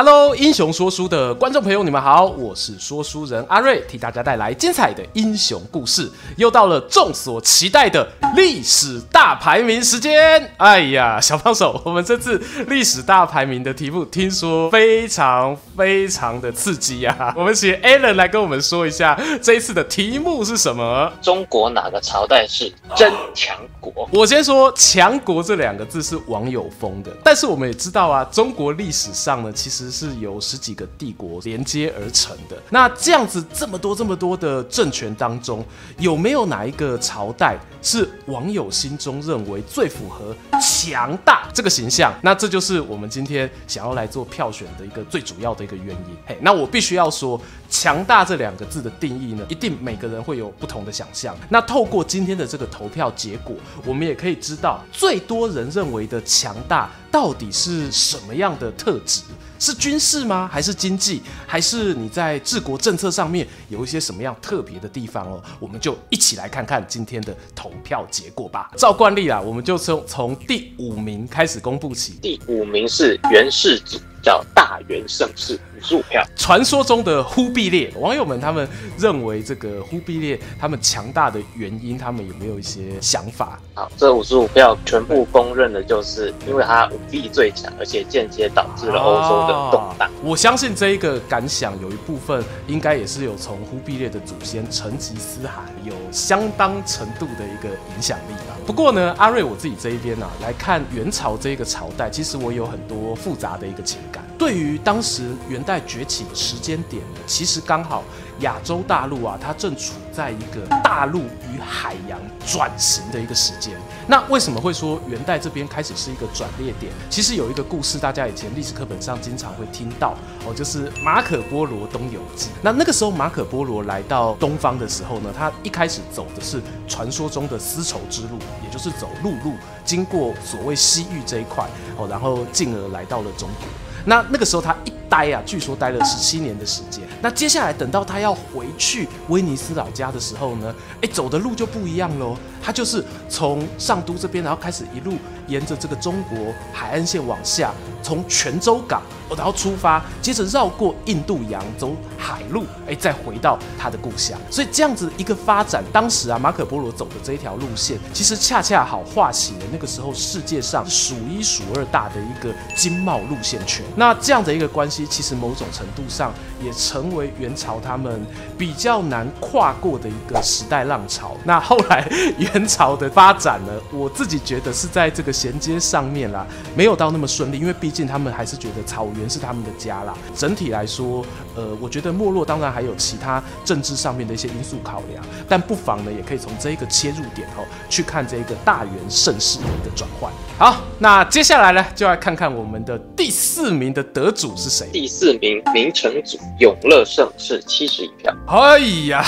Hello，英雄说书的观众朋友，你们好，我是说书人阿瑞，替大家带来精彩的英雄故事。又到了众所期待的历史大排名时间。哎呀，小帮手，我们这次历史大排名的题目听说非常非常的刺激啊！我们请 Alan 来跟我们说一下这一次的题目是什么？中国哪个朝代是真强国？我先说“强国”这两个字是网友封的，但是我们也知道啊，中国历史上呢，其实。是由十几个帝国连接而成的。那这样子这么多这么多的政权当中，有没有哪一个朝代是网友心中认为最符合强大这个形象？那这就是我们今天想要来做票选的一个最主要的一个原因。嘿，那我必须要说，强大这两个字的定义呢，一定每个人会有不同的想象。那透过今天的这个投票结果，我们也可以知道，最多人认为的强大到底是什么样的特质。是军事吗？还是经济？还是你在治国政策上面有一些什么样特别的地方哦？我们就一起来看看今天的投票结果吧。照惯例啊，我们就从从第五名开始公布起。第五名是元世祖。叫大元盛世，五十五票。传说中的忽必烈，网友们他们认为这个忽必烈他们强大的原因，他们有没有一些想法？好，这五十五票全部公认的就是因为他武力最强，而且间接导致了欧洲的动荡。我相信这一个感想有一部分应该也是有从忽必烈的祖先成吉思汗有相当程度的一个影响力吧。不过呢，阿瑞我自己这一边呢来看元朝这个朝代，其实我有很多复杂的一个情感。对于当时元代崛起的时间点，其实刚好亚洲大陆啊，它正处在一个大陆与海洋转型的一个时间。那为什么会说元代这边开始是一个转捩点？其实有一个故事，大家以前历史课本上经常会听到哦，就是马可波罗东游记。那那个时候马可波罗来到东方的时候呢，他一开始走的是传说中的丝绸之路，也就是走陆路，经过所谓西域这一块哦，然后进而来到了中国。那那个时候他一待啊，据说待了十七年的时间。那接下来等到他要回去威尼斯老家的时候呢，哎，走的路就不一样喽。他就是从上都这边，然后开始一路沿着这个中国海岸线往下，从泉州港。然后出发，接着绕过印度洋，走海路，哎，再回到他的故乡。所以这样子一个发展，当时啊，马可波罗走的这一条路线，其实恰恰好画起了那个时候世界上数一数二大的一个经贸路线圈。那这样的一个关系，其实某种程度上也成为元朝他们比较难跨过的一个时代浪潮。那后来 元朝的发展呢，我自己觉得是在这个衔接上面啦，没有到那么顺利，因为毕竟他们还是觉得草原。是他们的家啦。整体来说，呃，我觉得没落当然还有其他政治上面的一些因素考量，但不妨呢，也可以从这一个切入点哦，去看这个大元盛世的一个转换。好，那接下来呢，就来看看我们的第四名的得主是谁？第四名，明成祖永乐盛世，七十一票。哎呀，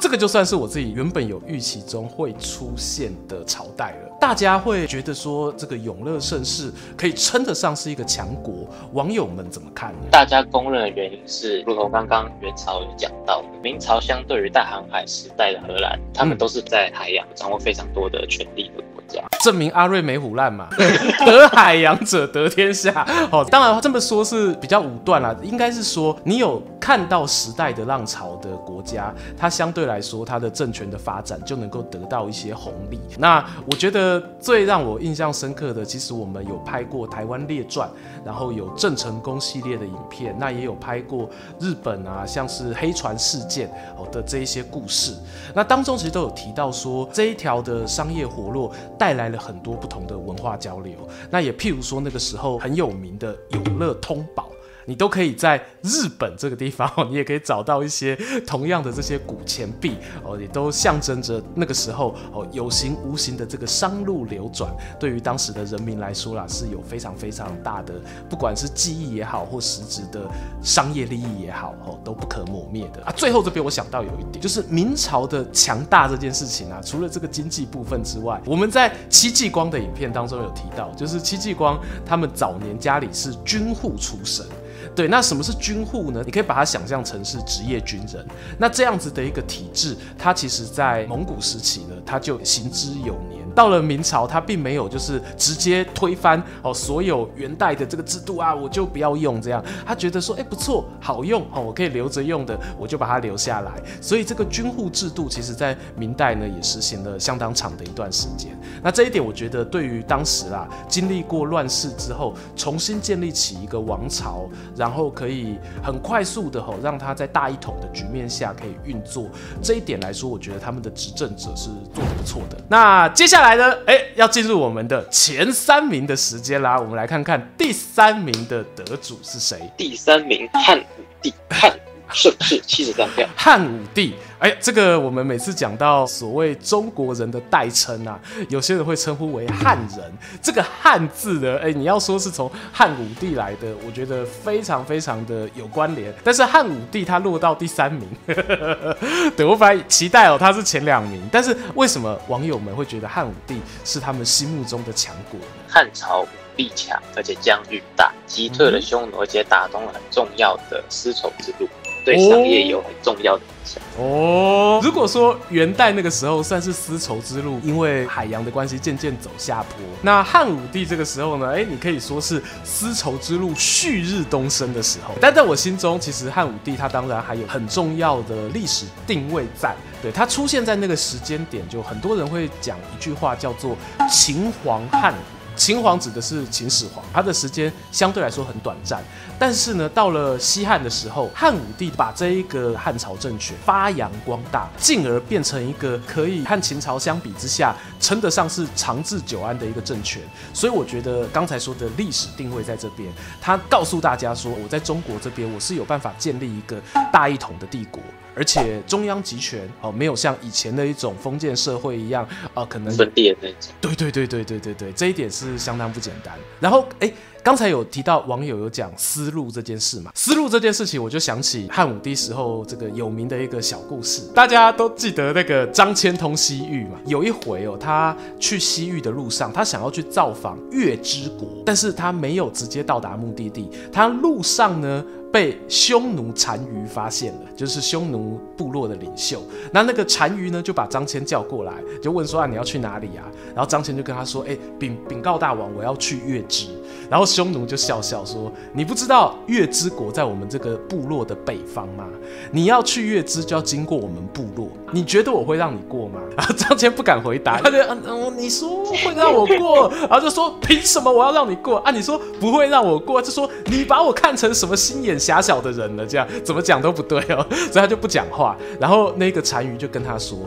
这个就算是我自己原本有预期中会出现的朝代了。大家会觉得说，这个永乐盛世可以称得上是一个强国，网友们怎么看呢？大家公认的原因是，如同刚刚元朝有讲到，明朝相对于大航海时代的荷兰，他们都是在海洋掌握非常多的权力的国证明阿瑞没虎烂嘛，得海洋者得天下。哦，当然这么说是比较武断啦，应该是说你有看到时代的浪潮的国家，它相对来说它的政权的发展就能够得到一些红利。那我觉得。最让我印象深刻的，其实我们有拍过《台湾列传》，然后有郑成功系列的影片，那也有拍过日本啊，像是黑船事件哦的这一些故事。那当中其实都有提到说，这一条的商业活络带来了很多不同的文化交流。那也譬如说那个时候很有名的永乐通宝。你都可以在日本这个地方，你也可以找到一些同样的这些古钱币哦，也都象征着那个时候哦有形无形的这个商路流转，对于当时的人民来说啦，是有非常非常大的，不管是记忆也好，或实质的商业利益也好，哦都不可磨灭的啊。最后这边我想到有一点，就是明朝的强大这件事情啊，除了这个经济部分之外，我们在戚继光的影片当中有提到，就是戚继光他们早年家里是军户出身。对，那什么是军户呢？你可以把它想象成是职业军人。那这样子的一个体制，它其实在蒙古时期呢，它就行之有年。到了明朝，他并没有就是直接推翻哦所有元代的这个制度啊，我就不要用这样。他觉得说，哎，不错，好用哦，我可以留着用的，我就把它留下来。所以这个军户制度，其实在明代呢也实行了相当长的一段时间。那这一点，我觉得对于当时啦经历过乱世之后，重新建立起一个王朝，然后可以很快速的吼让它在大一统的局面下可以运作，这一点来说，我觉得他们的执政者是做得不错的。那接下来。来呢，哎，要进入我们的前三名的时间啦。我们来看看第三名的得主是谁？第三名汉武帝，汉盛世七十三票。汉武帝。哎，这个我们每次讲到所谓中国人的代称啊，有些人会称呼为汉人。这个“汉”字呢，哎，你要说是从汉武帝来的，我觉得非常非常的有关联。但是汉武帝他落到第三名，对，我本来期待哦他是前两名，但是为什么网友们会觉得汉武帝是他们心目中的强国？汉朝武力强，而且疆域大，击退了匈奴，而且打通了很重要的丝绸之路。对商业有很重要的影响哦。如果说元代那个时候算是丝绸之路，因为海洋的关系渐渐走下坡，那汉武帝这个时候呢，哎，你可以说是丝绸之路旭日东升的时候。但在我心中，其实汉武帝他当然还有很重要的历史定位在，对，他出现在那个时间点，就很多人会讲一句话叫做“秦皇汉武”。秦皇指的是秦始皇，他的时间相对来说很短暂。但是呢，到了西汉的时候，汉武帝把这一个汉朝政权发扬光大，进而变成一个可以和秦朝相比之下称得上是长治久安的一个政权。所以我觉得刚才说的历史定位在这边，他告诉大家说，我在中国这边我是有办法建立一个大一统的帝国。而且中央集权哦，没有像以前的一种封建社会一样啊、呃，可能分裂那种。对对对对对对对，这一点是相当不简单。然后哎，刚才有提到网友有讲丝路这件事嘛，丝路这件事情，我就想起汉武帝时候这个有名的一个小故事，大家都记得那个张骞通西域嘛。有一回哦，他去西域的路上，他想要去造访月之国，但是他没有直接到达目的地，他路上呢。被匈奴单于发现了，就是匈奴部落的领袖。那那个单于呢，就把张骞叫过来，就问说啊，你要去哪里啊？然后张骞就跟他说，哎，禀禀告大王，我要去月支。然后匈奴就笑笑说，你不知道月支国在我们这个部落的北方吗？你要去月支就要经过我们部落，你觉得我会让你过吗？然 后张骞不敢回答，他就嗯，你说会让我过，然后就说凭什么我要让你过啊？你说不会让我过，就说你把我看成什么心眼狭小的人了，这样怎么讲都不对哦，所以他就不讲话。然后那个单于就跟他说：“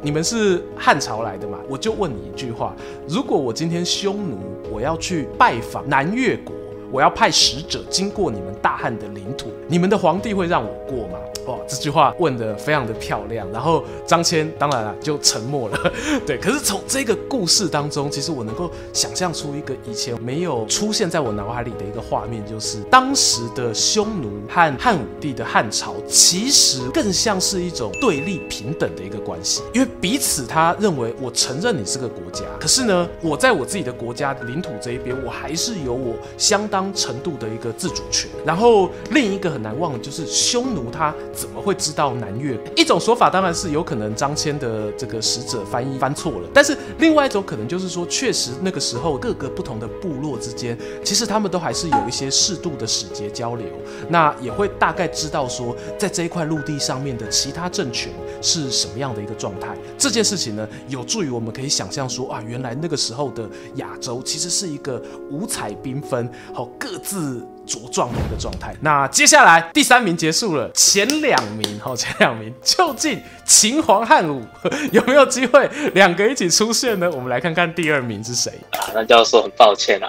你们是汉朝来的嘛？我就问你一句话：如果我今天匈奴，我要去拜访南越国，我要派使者经过你们大汉的领土，你们的皇帝会让我过吗？”哇，这句话问得非常的漂亮，然后张骞当然了就沉默了。对，可是从这个故事当中，其实我能够想象出一个以前没有出现在我脑海里的一个画面，就是当时的匈奴和汉武帝的汉朝，其实更像是一种对立平等的一个关系，因为彼此他认为我承认你是个国家，可是呢，我在我自己的国家领土这一边，我还是有我相当当程度的一个自主权。然后另一个很难忘的就是匈奴他。怎么会知道南越？一种说法当然是有可能张骞的这个使者翻译翻错了，但是另外一种可能就是说，确实那个时候各个不同的部落之间，其实他们都还是有一些适度的使节交流，那也会大概知道说，在这一块陆地上面的其他政权是什么样的一个状态。这件事情呢，有助于我们可以想象说啊，原来那个时候的亚洲其实是一个五彩缤纷，好各自。茁壮的一个状态。那接下来第三名结束了，前两名哈，前两名究竟秦皇汉武有没有机会两个一起出现呢？我们来看看第二名是谁啊？那就要说很抱歉啊，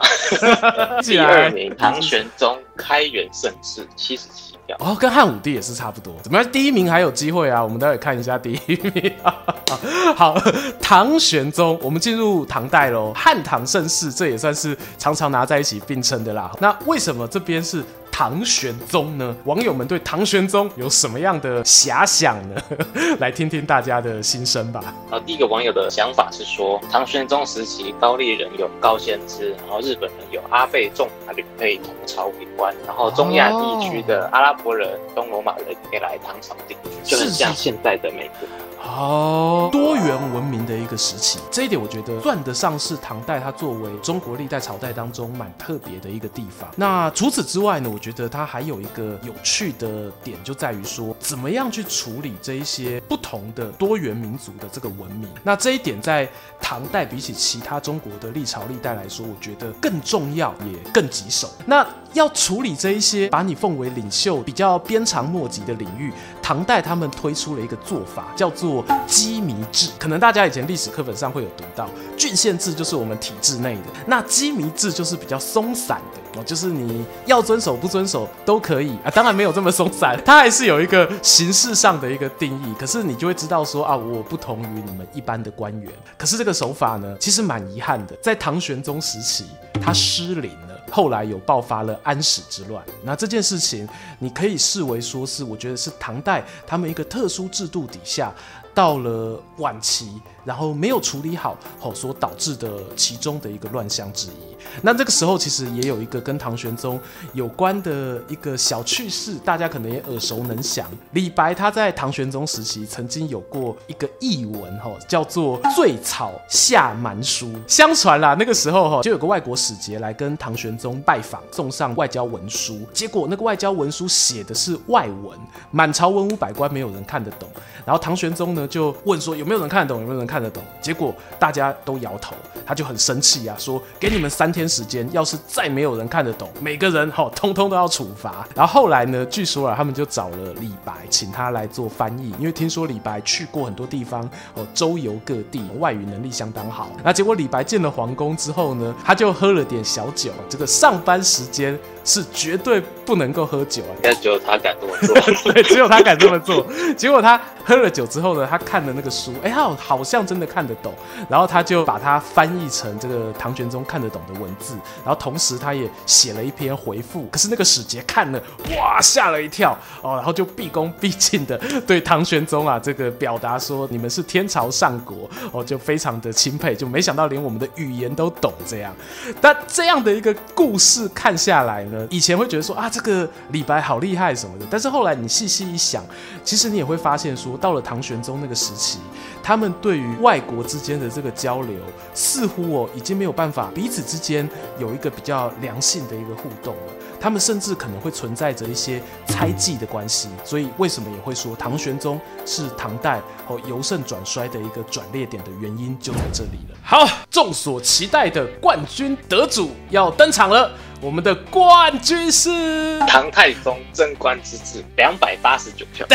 第二名唐玄宗开元盛世七十七哦，跟汉武帝也是差不多。怎么样？第一名还有机会啊？我们待会看一下第一名。好，唐玄宗，我们进入唐代喽。汉唐盛世，这也算是常常拿在一起并称的啦。那为什么这边是？唐玄宗呢？网友们对唐玄宗有什么样的遐想呢？来听听大家的心声吧。啊，第一个网友的想法是说，唐玄宗时期高丽人有高仙芝，然后日本人有阿倍仲麻吕可以同朝为官，然后中亚地区的阿拉伯人、东罗马人可以来唐朝定居，就很像现在的美国。哦，多元文明的一个时期，这一点我觉得算得上是唐代它作为中国历代朝代当中蛮特别的一个地方。那除此之外呢，我觉得觉得它还有一个有趣的点，就在于说怎么样去处理这一些不同的多元民族的这个文明。那这一点在唐代比起其他中国的历朝历代来说，我觉得更重要也更棘手。那要处理这一些把你奉为领袖比较鞭长莫及的领域，唐代他们推出了一个做法，叫做羁縻制。可能大家以前历史课本上会有读到，郡县制就是我们体制内的，那羁縻制就是比较松散的就是你要遵守不遵守都可以啊。当然没有这么松散，它还是有一个形式上的一个定义。可是你就会知道说啊，我不同于你们一般的官员。可是这个手法呢，其实蛮遗憾的，在唐玄宗时期，它失灵了。后来有爆发了安史之乱，那这件事情你可以视为说是，我觉得是唐代他们一个特殊制度底下。到了晚期，然后没有处理好，吼所导致的其中的一个乱象之一。那这个时候其实也有一个跟唐玄宗有关的一个小趣事，大家可能也耳熟能详。李白他在唐玄宗时期曾经有过一个译文，吼叫做“醉草下蛮书”。相传啦，那个时候哈就有个外国使节来跟唐玄宗拜访，送上外交文书。结果那个外交文书写的是外文，满朝文武百官没有人看得懂。然后唐玄宗呢就问说有没有人看得懂，有没有人看看得懂？结果大家都摇头，他就很生气啊，说给你们三天时间，要是再没有人看得懂，每个人哈通通都要处罚。然后后来呢，据说啊，他们就找了李白，请他来做翻译，因为听说李白去过很多地方哦，周游各地，外语能力相当好。那结果李白进了皇宫之后呢，他就喝了点小酒，这个上班时间。是绝对不能够喝酒啊！应该只有他敢这么做，对，只有他敢这么做。结果他喝了酒之后呢，他看了那个书，哎，他好像真的看得懂，然后他就把它翻译成这个唐玄宗看得懂的文字，然后同时他也写了一篇回复。可是那个使节看了，哇，吓了一跳。哦，然后就毕恭毕敬的对唐玄宗啊这个表达说，你们是天朝上国。哦，就非常的钦佩，就没想到连我们的语言都懂这样。但这样的一个故事看下来呢，以前会觉得说啊，这个李白好厉害什么的，但是后来你细细一想，其实你也会发现说，到了唐玄宗那个时期，他们对于外国之间的这个交流，似乎哦已经没有办法彼此之间有一个比较良性的一个互动了。他们甚至可能会存在着一些猜忌的关系。所以为什么也会说唐玄宗是唐代哦由盛转衰的一个转捩点的原因就在这里了。好，众所期待的冠军得主要登场了。我们的冠军是唐太宗贞观之治，两百八十九票。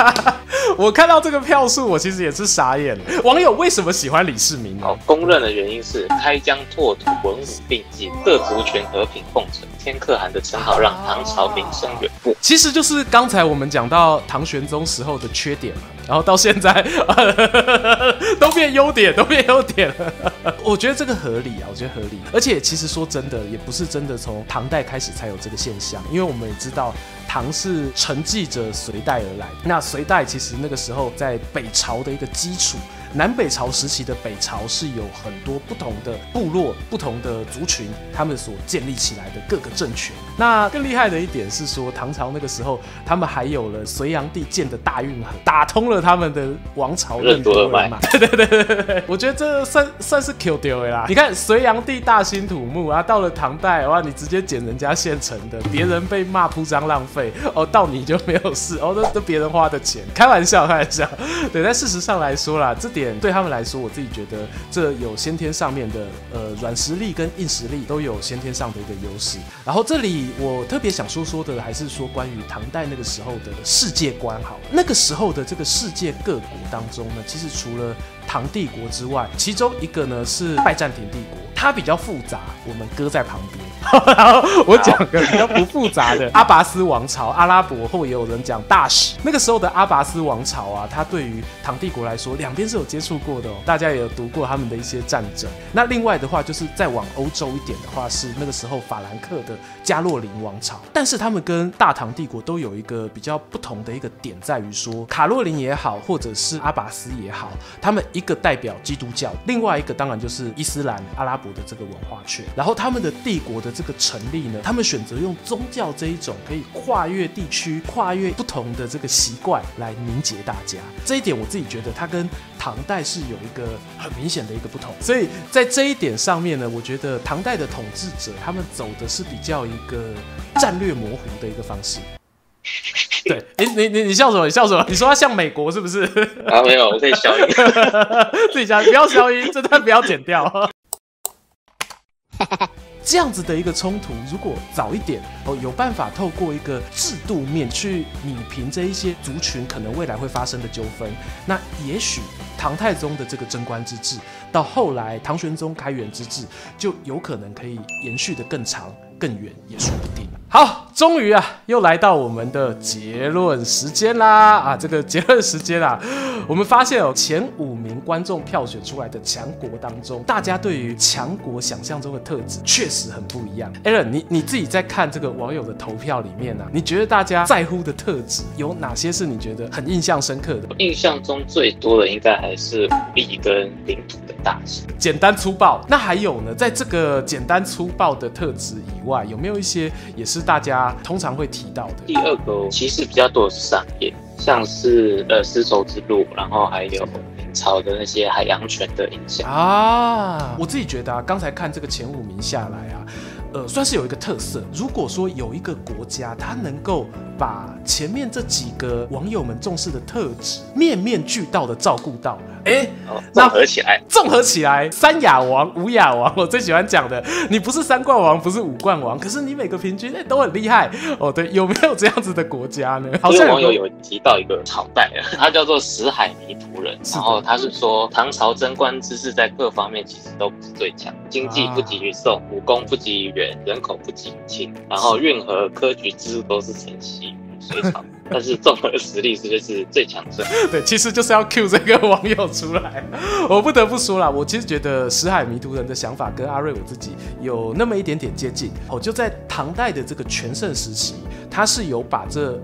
我看到这个票数，我其实也是傻眼了。网友为什么喜欢李世民呢？哦，公认的原因是开疆拓土、文武并济、各族群和平共存、天可汗的称号让唐朝名声远播。其实就是刚才我们讲到唐玄宗时候的缺点嘛，然后到现在 都变优点，都变优点了。我觉得这个合理啊，我觉得合理。而且其实说真的，也不是真的。从唐代开始才有这个现象，因为我们也知道唐是承继着隋代而来。那隋代其实那个时候在北朝的一个基础。南北朝时期的北朝是有很多不同的部落、不同的族群，他们所建立起来的各个政权。那更厉害的一点是说，唐朝那个时候，他们还有了隋炀帝建的大运河，打通了他们的王朝任督二脉。对对对对对，我觉得这算算是 Q 丢的啦。你看隋炀帝大兴土木啊，到了唐代哇，你直接捡人家现成的，别人被骂铺张浪费哦，到你就没有事哦，都都别人花的钱，开玩笑开玩笑。对，但事实上来说啦，这点。对他们来说，我自己觉得这有先天上面的呃软实力跟硬实力都有先天上的一个优势。然后这里我特别想说说的，还是说关于唐代那个时候的世界观。好，那个时候的这个世界各国当中呢，其实除了唐帝国之外，其中一个呢是拜占庭帝国，它比较复杂，我们搁在旁边。然后我讲个比较不复杂的阿拔斯王朝，阿拉伯或也有人讲大使。那个时候的阿拔斯王朝啊，它对于唐帝国来说，两边是有接触过的哦。大家也有读过他们的一些战争。那另外的话，就是再往欧洲一点的话，是那个时候法兰克的加洛林王朝。但是他们跟大唐帝国都有一个比较不同的一个点，在于说卡洛林也好，或者是阿拔斯也好，他们一个代表基督教，另外一个当然就是伊斯兰阿拉伯的这个文化圈。然后他们的帝国的这个成立呢，他们选择用宗教这一种可以跨越地区、跨越不同的这个习惯来凝结大家。这一点我自己觉得，它跟唐代是有一个很明显的一个不同。所以在这一点上面呢，我觉得唐代的统治者他们走的是比较一个战略模糊的一个方式。对，哎，你你你笑什么？你笑什么？你说他像美国是不是？啊，没有，我可以消音。自己讲，不要消音，这段不要剪掉。这样子的一个冲突，如果早一点哦，有办法透过一个制度面去弭平这一些族群可能未来会发生的纠纷，那也许唐太宗的这个贞观之治，到后来唐玄宗开元之治，就有可能可以延续的更长。更远也说不定。好，终于啊，又来到我们的结论时间啦！啊，这个结论时间啊，我们发现哦，前五名观众票选出来的强国当中，大家对于强国想象中的特质确实很不一样。Alan，你你自己在看这个网友的投票里面呢、啊，你觉得大家在乎的特质有哪些是你觉得很印象深刻的？印象中最多的应该还是武力跟领土的大小，简单粗暴。那还有呢，在这个简单粗暴的特质以外，有没有一些也是大家通常会提到的？第二个其实比较多的是商业，像是呃丝绸之路，然后还有明朝的那些海洋权的影响啊。我自己觉得啊，刚才看这个前五名下来啊，呃，算是有一个特色。如果说有一个国家，它能够把前面这几个网友们重视的特质面面俱到的照顾到。哎，综合起来，综合起来，三亚王、五亚王，我最喜欢讲的。你不是三冠王，不是五冠王，可是你每个平均哎都很厉害哦。对，有没有这样子的国家呢？好像网友有提到一个朝代，他叫做死海弥仆人，然后他是说唐朝贞观之治在各方面其实都不是最强，经济不及于宋，武功不及于元，人口不景气，然后运河科举制度都是承袭于隋朝。但是综合实力是就是最强盛，对，其实就是要 cue 这个网友出来。我不得不说啦，我其实觉得石海迷途人的想法跟阿瑞我自己有那么一点点接近。哦，就在唐代的这个全盛时期，他是有把这。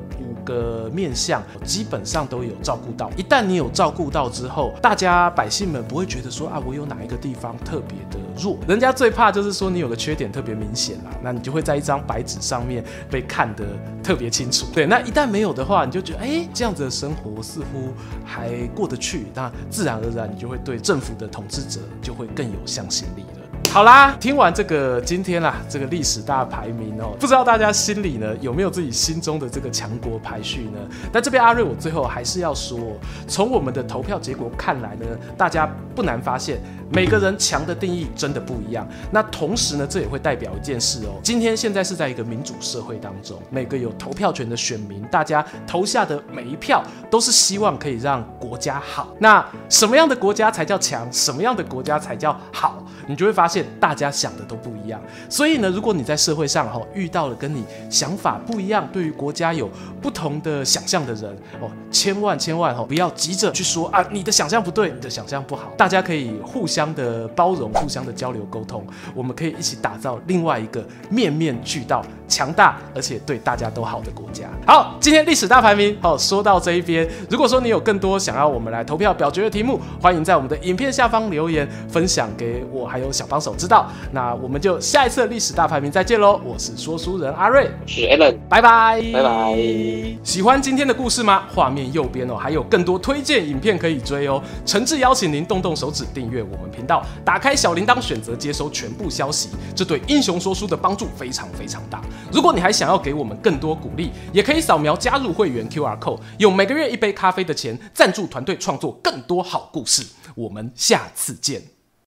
个面向基本上都有照顾到，一旦你有照顾到之后，大家百姓们不会觉得说啊，我有哪一个地方特别的弱，人家最怕就是说你有个缺点特别明显啦，那你就会在一张白纸上面被看得特别清楚。对，那一旦没有的话，你就觉得哎、这样子的生活似乎还过得去，那自然而然你就会对政府的统治者就会更有向心力了。好啦，听完这个今天啦，这个历史大排名哦，不知道大家心里呢有没有自己心中的这个强国排序呢？但这边阿瑞，我最后还是要说，从我们的投票结果看来呢，大家不难发现，每个人强的定义真的不一样。那同时呢，这也会代表一件事哦，今天现在是在一个民主社会当中，每个有投票权的选民，大家投下的每一票都是希望可以让国家好。那什么样的国家才叫强？什么样的国家才叫好？你就会发现，大家想的都不一样。所以呢，如果你在社会上哈遇到了跟你想法不一样、对于国家有不同的想象的人哦，千万千万哈不要急着去说啊，你的想象不对，你的想象不好。大家可以互相的包容、互相的交流沟通，我们可以一起打造另外一个面面俱到、强大而且对大家都好的国家。好，今天历史大排名好说到这一边。如果说你有更多想要我们来投票表决的题目，欢迎在我们的影片下方留言分享给我，还有小帮手知道。那我们就下一次历史大排名再见喽！我是说书人阿瑞，我是 Allen，拜拜拜拜。喜欢今天的故事吗？画面右边哦，还有更多推荐影片可以追哦。诚挚邀请您动动手指订阅我们频道，打开小铃铛，选择接收全部消息，这对英雄说书的帮助非常非常大。如果你还想要给我们更多鼓励，也可以扫描加入会员 QR code，用每个月一杯咖啡的钱赞助团队创作更多好故事。我们下次见。